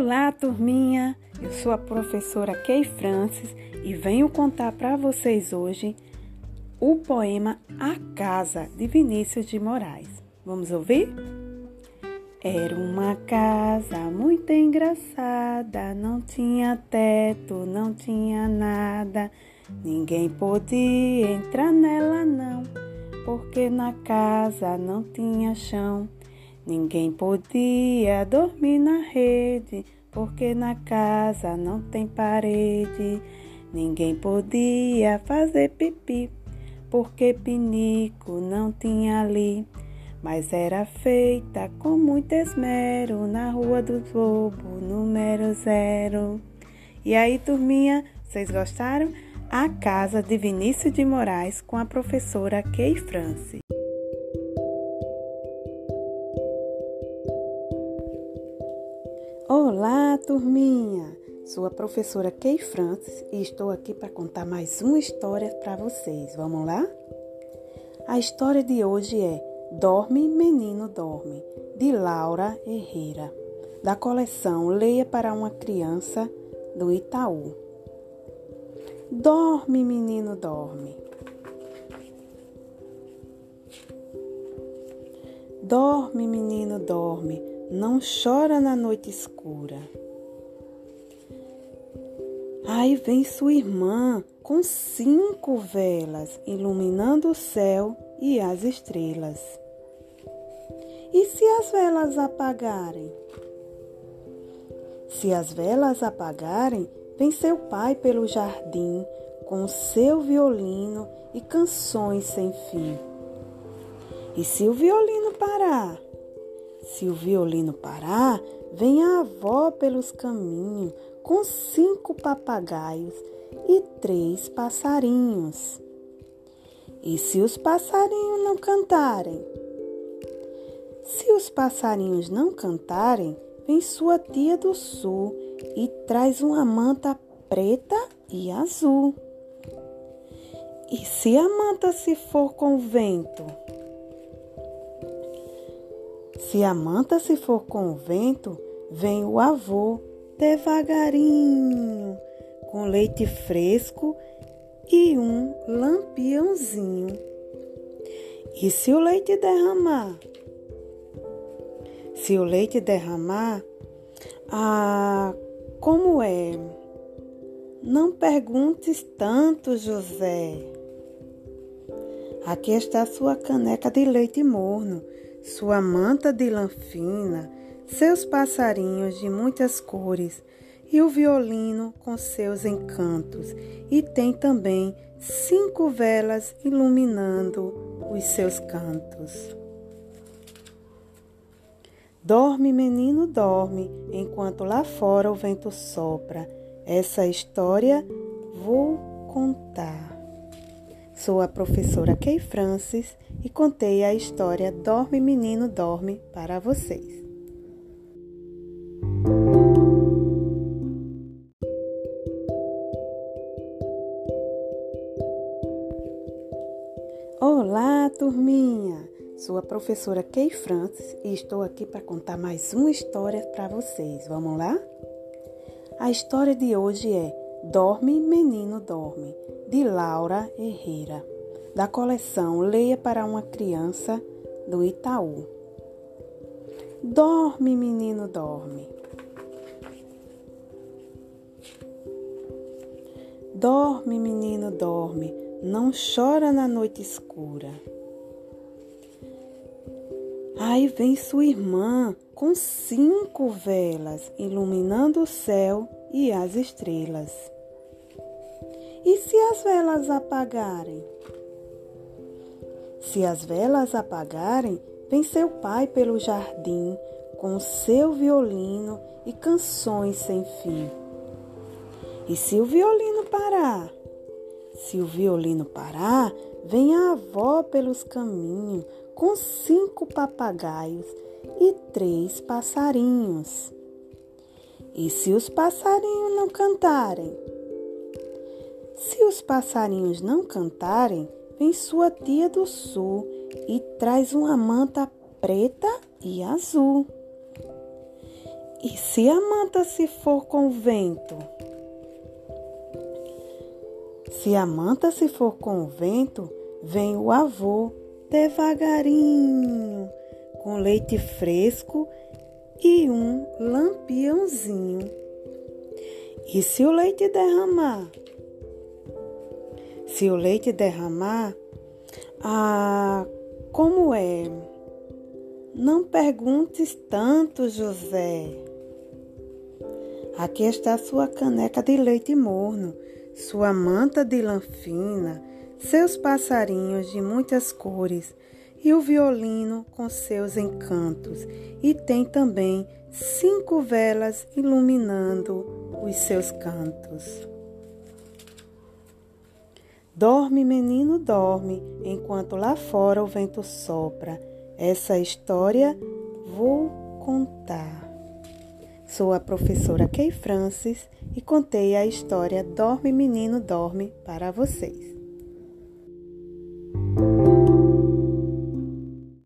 Olá, turminha! Eu sou a professora Kay Francis e venho contar para vocês hoje o poema A Casa de Vinícius de Moraes. Vamos ouvir? Era uma casa muito engraçada, não tinha teto, não tinha nada. Ninguém podia entrar nela, não, porque na casa não tinha chão. Ninguém podia dormir na rede, porque na casa não tem parede. Ninguém podia fazer pipi, porque pinico não tinha ali. Mas era feita com muito esmero na Rua do Lobo, número zero. E aí, turminha, vocês gostaram? A Casa de Vinícius de Moraes com a professora Kay France. Sou a professora Kay Francis e estou aqui para contar mais uma história para vocês. Vamos lá? A história de hoje é Dorme, Menino Dorme, de Laura Herrera, da coleção Leia para uma Criança, do Itaú. Dorme, menino, dorme. Dorme, menino, dorme não chora na noite escura. Aí vem sua irmã com cinco velas iluminando o céu e as estrelas. E se as velas apagarem? Se as velas apagarem, vem seu pai pelo jardim com seu violino e canções sem fim. E se o violino parar? Se o violino parar, vem a avó pelos caminhos com cinco papagaios e três passarinhos. E se os passarinhos não cantarem? Se os passarinhos não cantarem, vem sua tia do sul e traz uma manta preta e azul. E se a manta se for com o vento? Se a manta se for com o vento, vem o avô devagarinho, com leite fresco e um lampiãozinho. E se o leite derramar? Se o leite derramar, ah, como é? Não perguntes tanto, José. Aqui está sua caneca de leite morno sua manta de lã fina, seus passarinhos de muitas cores e o violino com seus encantos, e tem também cinco velas iluminando os seus cantos. Dorme, menino, dorme, enquanto lá fora o vento sopra. Essa história vou contar. Sou a professora Kay Francis e contei a história Dorme Menino Dorme para vocês. Olá, turminha! Sou a professora Kay Francis e estou aqui para contar mais uma história para vocês. Vamos lá? A história de hoje é Dorme, Menino Dorme, de Laura Herrera, da coleção Leia para uma Criança, do Itaú. Dorme, menino, dorme. Dorme, menino, dorme, não chora na noite escura. Aí vem sua irmã com cinco velas iluminando o céu e as estrelas. E se as velas apagarem? Se as velas apagarem, vem seu pai pelo jardim com seu violino e canções sem fim. E se o violino parar? Se o violino parar, vem a avó pelos caminhos com cinco papagaios e três passarinhos. E se os passarinhos não cantarem? Se os passarinhos não cantarem, vem sua tia do sul e traz uma manta preta e azul. E se a manta se for com o vento? Se a manta se for com o vento, vem o avô devagarinho, com leite fresco e um lampiãozinho. E se o leite derramar? Se o leite derramar, ah, como é? Não perguntes tanto, José. Aqui está sua caneca de leite morno, sua manta de lã fina, seus passarinhos de muitas cores e o violino com seus encantos. E tem também cinco velas iluminando os seus cantos. Dorme, menino, dorme, enquanto lá fora o vento sopra. Essa história vou contar. Sou a professora Kay Francis e contei a história Dorme, menino, dorme para vocês.